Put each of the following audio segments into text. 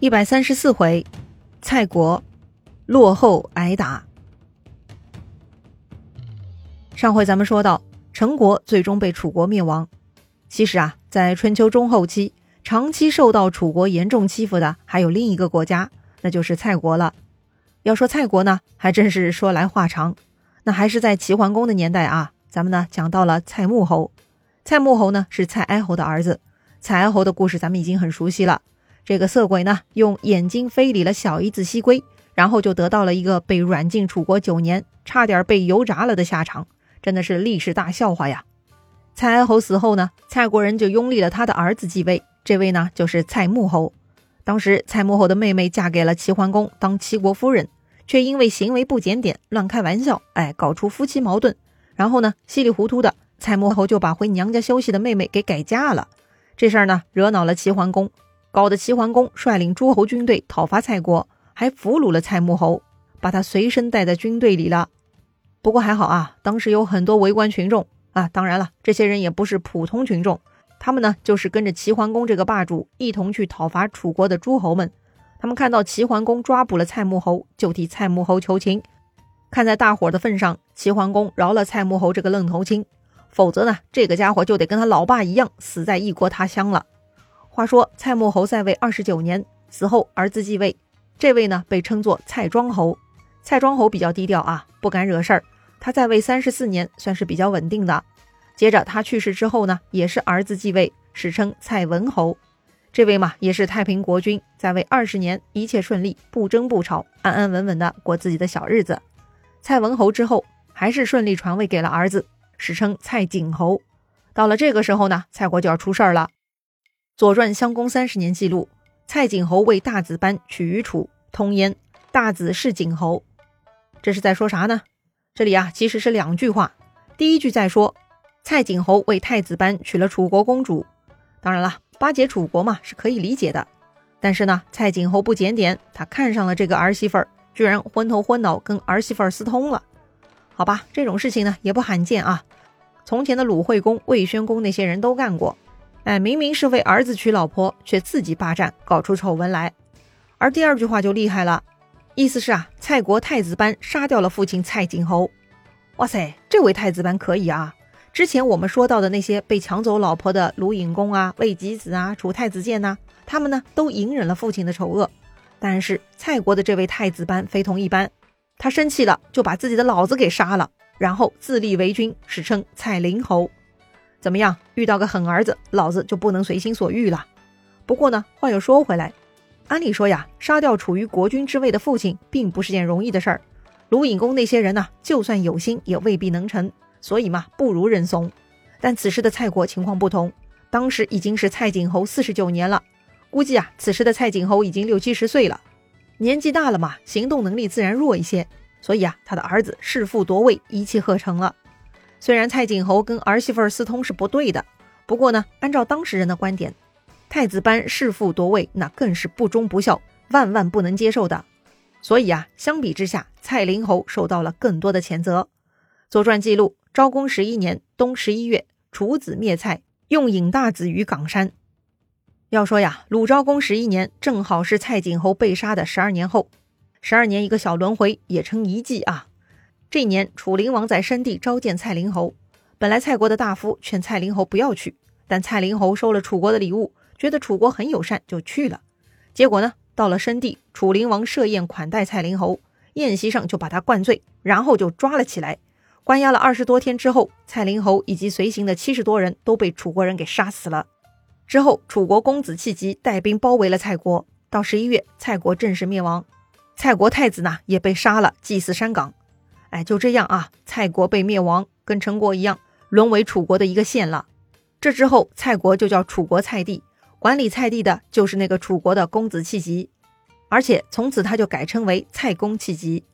一百三十四回，蔡国落后挨打。上回咱们说到，陈国最终被楚国灭亡。其实啊，在春秋中后期，长期受到楚国严重欺负的还有另一个国家，那就是蔡国了。要说蔡国呢，还真是说来话长。那还是在齐桓公的年代啊，咱们呢讲到了蔡穆侯。蔡穆侯呢是蔡哀侯的儿子。蔡哀侯的故事咱们已经很熟悉了。这个色鬼呢，用眼睛非礼了小姨子西归，然后就得到了一个被软禁楚国九年，差点被油炸了的下场，真的是历史大笑话呀！蔡哀侯死后呢，蔡国人就拥立了他的儿子继位，这位呢就是蔡穆侯。当时蔡穆侯的妹妹嫁给了齐桓公当齐国夫人，却因为行为不检点、乱开玩笑，哎，搞出夫妻矛盾。然后呢，稀里糊涂的蔡穆侯就把回娘家休息的妹妹给改嫁了。这事儿呢，惹恼了齐桓公。搞得齐桓公率领诸侯军队讨伐蔡国，还俘虏了蔡穆侯，把他随身带在军队里了。不过还好啊，当时有很多围观群众啊，当然了，这些人也不是普通群众，他们呢就是跟着齐桓公这个霸主一同去讨伐楚国的诸侯们。他们看到齐桓公抓捕了蔡穆侯，就替蔡穆侯求情。看在大伙的份上，齐桓公饶了蔡穆侯这个愣头青，否则呢，这个家伙就得跟他老爸一样，死在异国他乡了。话说蔡穆侯在位二十九年，死后儿子继位，这位呢被称作蔡庄侯。蔡庄侯比较低调啊，不敢惹事儿。他在位三十四年，算是比较稳定的。接着他去世之后呢，也是儿子继位，史称蔡文侯。这位嘛也是太平国君，在位二十年，一切顺利，不争不吵，安安稳稳的过自己的小日子。蔡文侯之后，还是顺利传位给了儿子，史称蔡景侯。到了这个时候呢，蔡国就要出事儿了。《左传》襄公三十年记录，蔡景侯为大子班取于楚，通焉。大子是景侯，这是在说啥呢？这里啊，其实是两句话。第一句在说蔡景侯为太子班娶了楚国公主，当然了，巴结楚国嘛是可以理解的。但是呢，蔡景侯不检点，他看上了这个儿媳妇儿，居然昏头昏脑跟儿媳妇儿私通了。好吧，这种事情呢也不罕见啊，从前的鲁惠公、魏宣公那些人都干过。哎，明明是为儿子娶老婆，却自己霸占，搞出丑闻来。而第二句话就厉害了，意思是啊，蔡国太子班杀掉了父亲蔡景侯。哇塞，这位太子班可以啊！之前我们说到的那些被抢走老婆的鲁隐公啊、魏吉子啊、楚太子建呐，他们呢都隐忍了父亲的丑恶。但是蔡国的这位太子班非同一般，他生气了，就把自己的老子给杀了，然后自立为君，史称蔡灵侯。怎么样？遇到个狠儿子，老子就不能随心所欲了。不过呢，话又说回来，按理说呀，杀掉处于国君之位的父亲，并不是件容易的事儿。鲁隐公那些人呢，就算有心，也未必能成。所以嘛，不如认怂。但此时的蔡国情况不同，当时已经是蔡景侯四十九年了，估计啊，此时的蔡景侯已经六七十岁了，年纪大了嘛，行动能力自然弱一些。所以啊，他的儿子弑父夺位，一气呵成了。虽然蔡景侯跟儿媳妇私通是不对的，不过呢，按照当时人的观点，太子班弑父夺位，那更是不忠不孝，万万不能接受的。所以啊，相比之下，蔡灵侯受到了更多的谴责。《左传》记录：昭公十一年冬十一月，楚子灭蔡，用引大子于冈山。要说呀，鲁昭公十一年正好是蔡景侯被杀的十二年后，十二年一个小轮回，也称一季啊。这一年，楚灵王在申地召见蔡灵侯。本来蔡国的大夫劝蔡灵侯不要去，但蔡灵侯收了楚国的礼物，觉得楚国很友善，就去了。结果呢，到了申地，楚灵王设宴款待蔡灵侯，宴席上就把他灌醉，然后就抓了起来，关押了二十多天之后，蔡灵侯以及随行的七十多人都被楚国人给杀死了。之后，楚国公子弃疾带兵包围了蔡国，到十一月，蔡国正式灭亡。蔡国太子呢，也被杀了，祭祀山岗。哎，就这样啊，蔡国被灭亡，跟陈国一样，沦为楚国的一个县了。这之后，蔡国就叫楚国蔡地，管理蔡地的就是那个楚国的公子弃疾，而且从此他就改称为蔡公弃疾。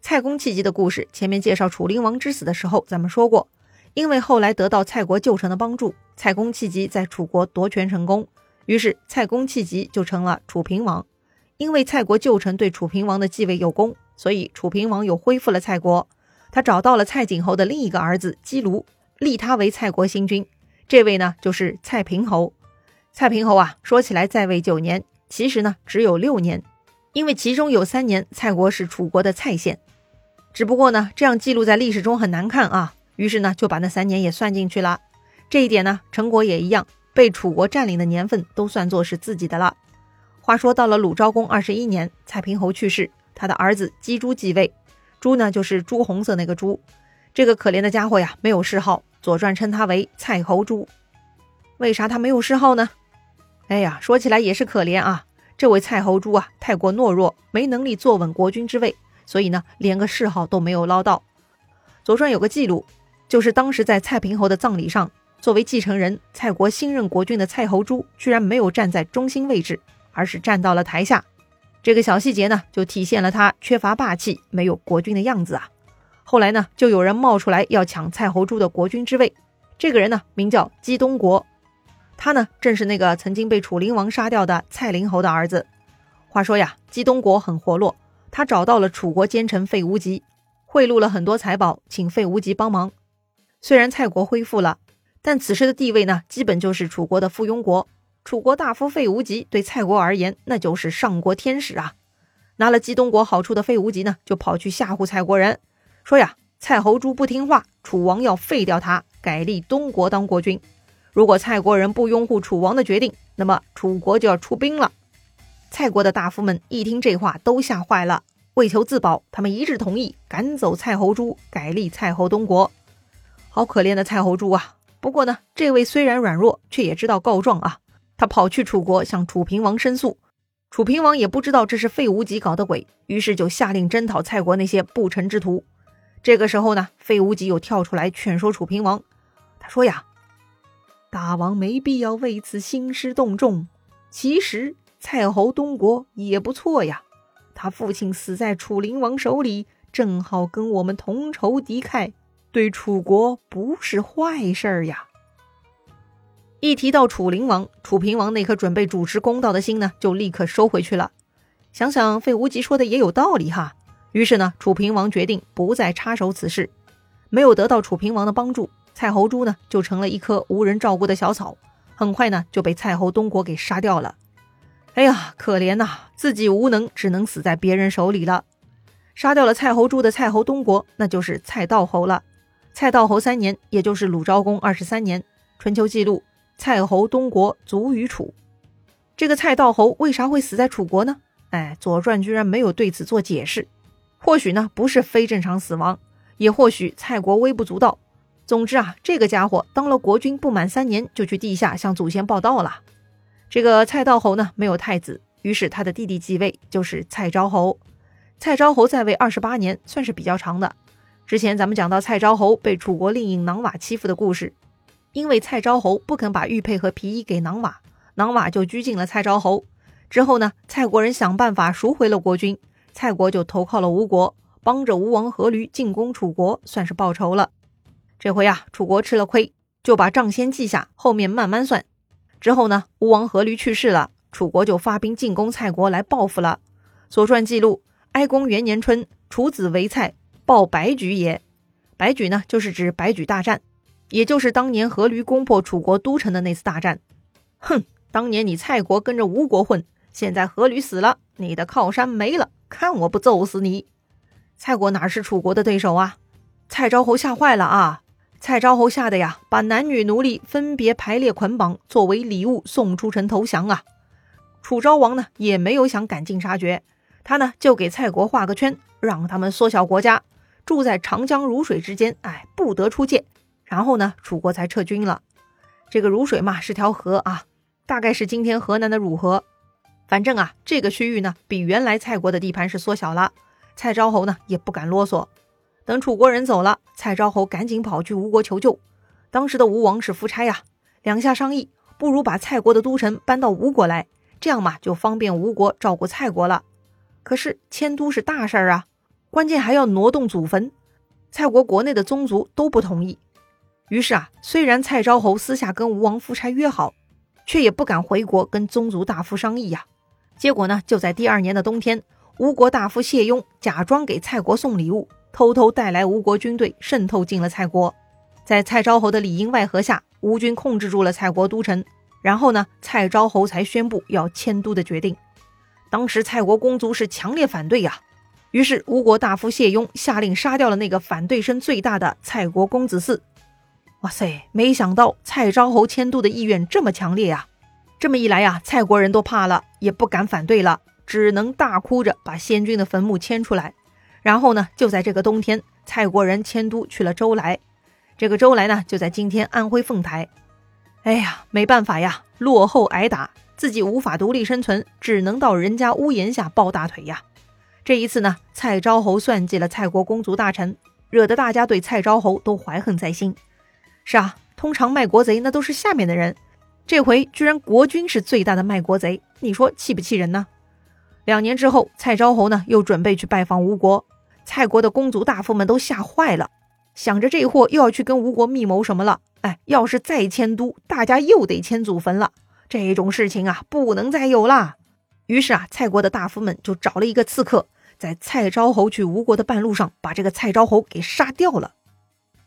蔡公弃疾的故事，前面介绍楚灵王之死的时候咱们说过，因为后来得到蔡国旧臣的帮助，蔡公弃疾在楚国夺权成功，于是蔡公弃疾就成了楚平王。因为蔡国旧臣对楚平王的继位有功。所以楚平王又恢复了蔡国，他找到了蔡景侯的另一个儿子姬卢，立他为蔡国新君。这位呢，就是蔡平侯。蔡平侯啊，说起来在位九年，其实呢只有六年，因为其中有三年蔡国是楚国的蔡县。只不过呢，这样记录在历史中很难看啊，于是呢就把那三年也算进去了。这一点呢，陈国也一样，被楚国占领的年份都算作是自己的了。话说到了鲁昭公二十一年，蔡平侯去世，他的儿子姬朱继位。朱呢，就是朱红色那个朱。这个可怜的家伙呀，没有谥号，《左传》称他为蔡侯朱。为啥他没有谥号呢？哎呀，说起来也是可怜啊。这位蔡侯朱啊，太过懦弱，没能力坐稳国君之位。所以呢，连个谥号都没有捞到。左传有个记录，就是当时在蔡平侯的葬礼上，作为继承人，蔡国新任国君的蔡侯珠居然没有站在中心位置，而是站到了台下。这个小细节呢，就体现了他缺乏霸气、没有国君的样子啊。后来呢，就有人冒出来要抢蔡侯珠的国君之位。这个人呢，名叫姬东国，他呢，正是那个曾经被楚灵王杀掉的蔡灵侯的儿子。话说呀，姬东国很活络。他找到了楚国奸臣费无极，贿赂了很多财宝，请费无极帮忙。虽然蔡国恢复了，但此时的地位呢，基本就是楚国的附庸国。楚国大夫费无极对蔡国而言，那就是上国天使啊！拿了冀东国好处的费无极呢，就跑去吓唬蔡国人，说呀，蔡侯珠不听话，楚王要废掉他，改立东国当国君。如果蔡国人不拥护楚王的决定，那么楚国就要出兵了。蔡国的大夫们一听这话，都吓坏了。为求自保，他们一致同意赶走蔡侯珠，改立蔡侯东国。好可怜的蔡侯珠啊！不过呢，这位虽然软弱，却也知道告状啊。他跑去楚国向楚平王申诉，楚平王也不知道这是费无极搞的鬼，于是就下令征讨蔡国那些不臣之徒。这个时候呢，费无极又跳出来劝说楚平王，他说呀：“大王没必要为此兴师动众，其实……”蔡侯东国也不错呀，他父亲死在楚灵王手里，正好跟我们同仇敌忾，对楚国不是坏事儿呀。一提到楚灵王，楚平王那颗准备主持公道的心呢，就立刻收回去了。想想费无极说的也有道理哈，于是呢，楚平王决定不再插手此事。没有得到楚平王的帮助，蔡侯珠呢就成了一棵无人照顾的小草，很快呢就被蔡侯东国给杀掉了。哎呀，可怜呐，自己无能，只能死在别人手里了。杀掉了蔡侯珠的蔡侯东国，那就是蔡道侯了。蔡道侯三年，也就是鲁昭公二十三年，春秋记录蔡侯东国卒于楚。这个蔡道侯为啥会死在楚国呢？哎，左传居然没有对此做解释。或许呢，不是非正常死亡，也或许蔡国微不足道。总之啊，这个家伙当了国君不满三年，就去地下向祖先报道了。这个蔡道侯呢没有太子，于是他的弟弟继位，就是蔡昭侯。蔡昭侯在位二十八年，算是比较长的。之前咱们讲到蔡昭侯被楚国令尹囊瓦欺负的故事，因为蔡昭侯不肯把玉佩和皮衣给囊瓦，囊瓦就拘禁了蔡昭侯。之后呢，蔡国人想办法赎回了国君，蔡国就投靠了吴国，帮着吴王阖闾进攻楚国，算是报仇了。这回啊，楚国吃了亏，就把账先记下，后面慢慢算。之后呢，吴王阖闾去世了，楚国就发兵进攻蔡国来报复了。左传记录：哀公元年春，楚子为蔡，报白举也。白举呢，就是指白举大战，也就是当年阖闾攻破楚国都城的那次大战。哼，当年你蔡国跟着吴国混，现在阖闾死了，你的靠山没了，看我不揍死你！蔡国哪是楚国的对手啊？蔡昭侯吓坏了啊！蔡昭侯吓得呀，把男女奴隶分别排列捆绑，作为礼物送出城投降啊。楚昭王呢，也没有想赶尽杀绝，他呢就给蔡国画个圈，让他们缩小国家，住在长江汝水之间，哎，不得出界。然后呢，楚国才撤军了。这个汝水嘛，是条河啊，大概是今天河南的汝河。反正啊，这个区域呢，比原来蔡国的地盘是缩小了。蔡昭侯呢，也不敢啰嗦。等楚国人走了，蔡昭侯赶紧跑去吴国求救。当时的吴王是夫差呀，两下商议，不如把蔡国的都城搬到吴国来，这样嘛就方便吴国照顾蔡国了。可是迁都是大事儿啊，关键还要挪动祖坟，蔡国国内的宗族都不同意。于是啊，虽然蔡昭侯私下跟吴王夫差约好，却也不敢回国跟宗族大夫商议呀。结果呢，就在第二年的冬天，吴国大夫谢雍假装给蔡国送礼物。偷偷带来吴国军队，渗透进了蔡国，在蔡昭侯的里应外合下，吴军控制住了蔡国都城。然后呢，蔡昭侯才宣布要迁都的决定。当时蔡国公族是强烈反对呀。于是吴国大夫谢雍下令杀掉了那个反对声最大的蔡国公子嗣。哇塞，没想到蔡昭侯迁都的意愿这么强烈呀！这么一来呀，蔡国人都怕了，也不敢反对了，只能大哭着把先君的坟墓迁出来。然后呢，就在这个冬天，蔡国人迁都去了周来。这个周来呢，就在今天安徽凤台。哎呀，没办法呀，落后挨打，自己无法独立生存，只能到人家屋檐下抱大腿呀。这一次呢，蔡昭侯算计了蔡国公族大臣，惹得大家对蔡昭侯都怀恨在心。是啊，通常卖国贼那都是下面的人，这回居然国君是最大的卖国贼，你说气不气人呢？两年之后，蔡昭侯呢又准备去拜访吴国，蔡国的公族大夫们都吓坏了，想着这货又要去跟吴国密谋什么了。哎，要是再迁都，大家又得迁祖坟了，这种事情啊不能再有了。于是啊，蔡国的大夫们就找了一个刺客。在蔡昭侯去吴国的半路上，把这个蔡昭侯给杀掉了。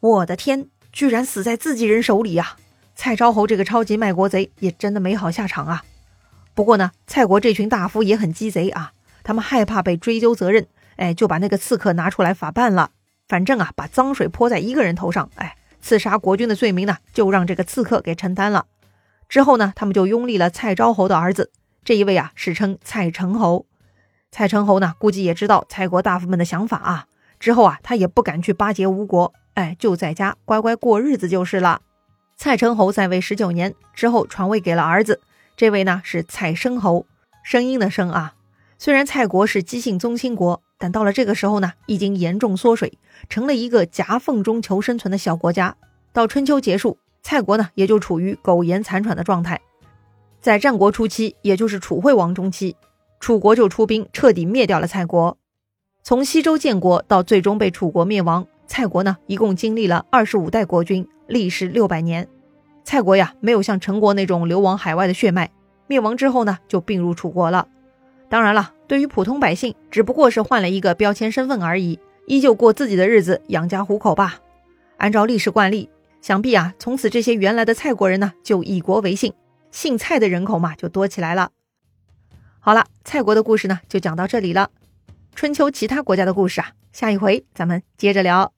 我的天，居然死在自己人手里呀！蔡昭侯这个超级卖国贼也真的没好下场啊。不过呢，蔡国这群大夫也很鸡贼啊，他们害怕被追究责任，哎，就把那个刺客拿出来法办了。反正啊，把脏水泼在一个人头上，哎，刺杀国君的罪名呢，就让这个刺客给承担了。之后呢，他们就拥立了蔡昭侯的儿子，这一位啊，史称蔡成侯。蔡成侯呢，估计也知道蔡国大夫们的想法啊。之后啊，他也不敢去巴结吴国，哎，就在家乖乖过日子就是了。蔡成侯在位十九年之后，传位给了儿子，这位呢是蔡生侯，声音的声啊。虽然蔡国是姬姓宗亲国，但到了这个时候呢，已经严重缩水，成了一个夹缝中求生存的小国家。到春秋结束，蔡国呢也就处于苟延残喘的状态。在战国初期，也就是楚惠王中期。楚国就出兵，彻底灭掉了蔡国。从西周建国到最终被楚国灭亡，蔡国呢一共经历了二十五代国君，历时六百年。蔡国呀，没有像陈国那种流亡海外的血脉，灭亡之后呢就并入楚国了。当然了，对于普通百姓，只不过是换了一个标签身份而已，依旧过自己的日子，养家糊口吧。按照历史惯例，想必啊，从此这些原来的蔡国人呢，就以国为姓，姓蔡的人口嘛就多起来了。好了，蔡国的故事呢，就讲到这里了。春秋其他国家的故事啊，下一回咱们接着聊。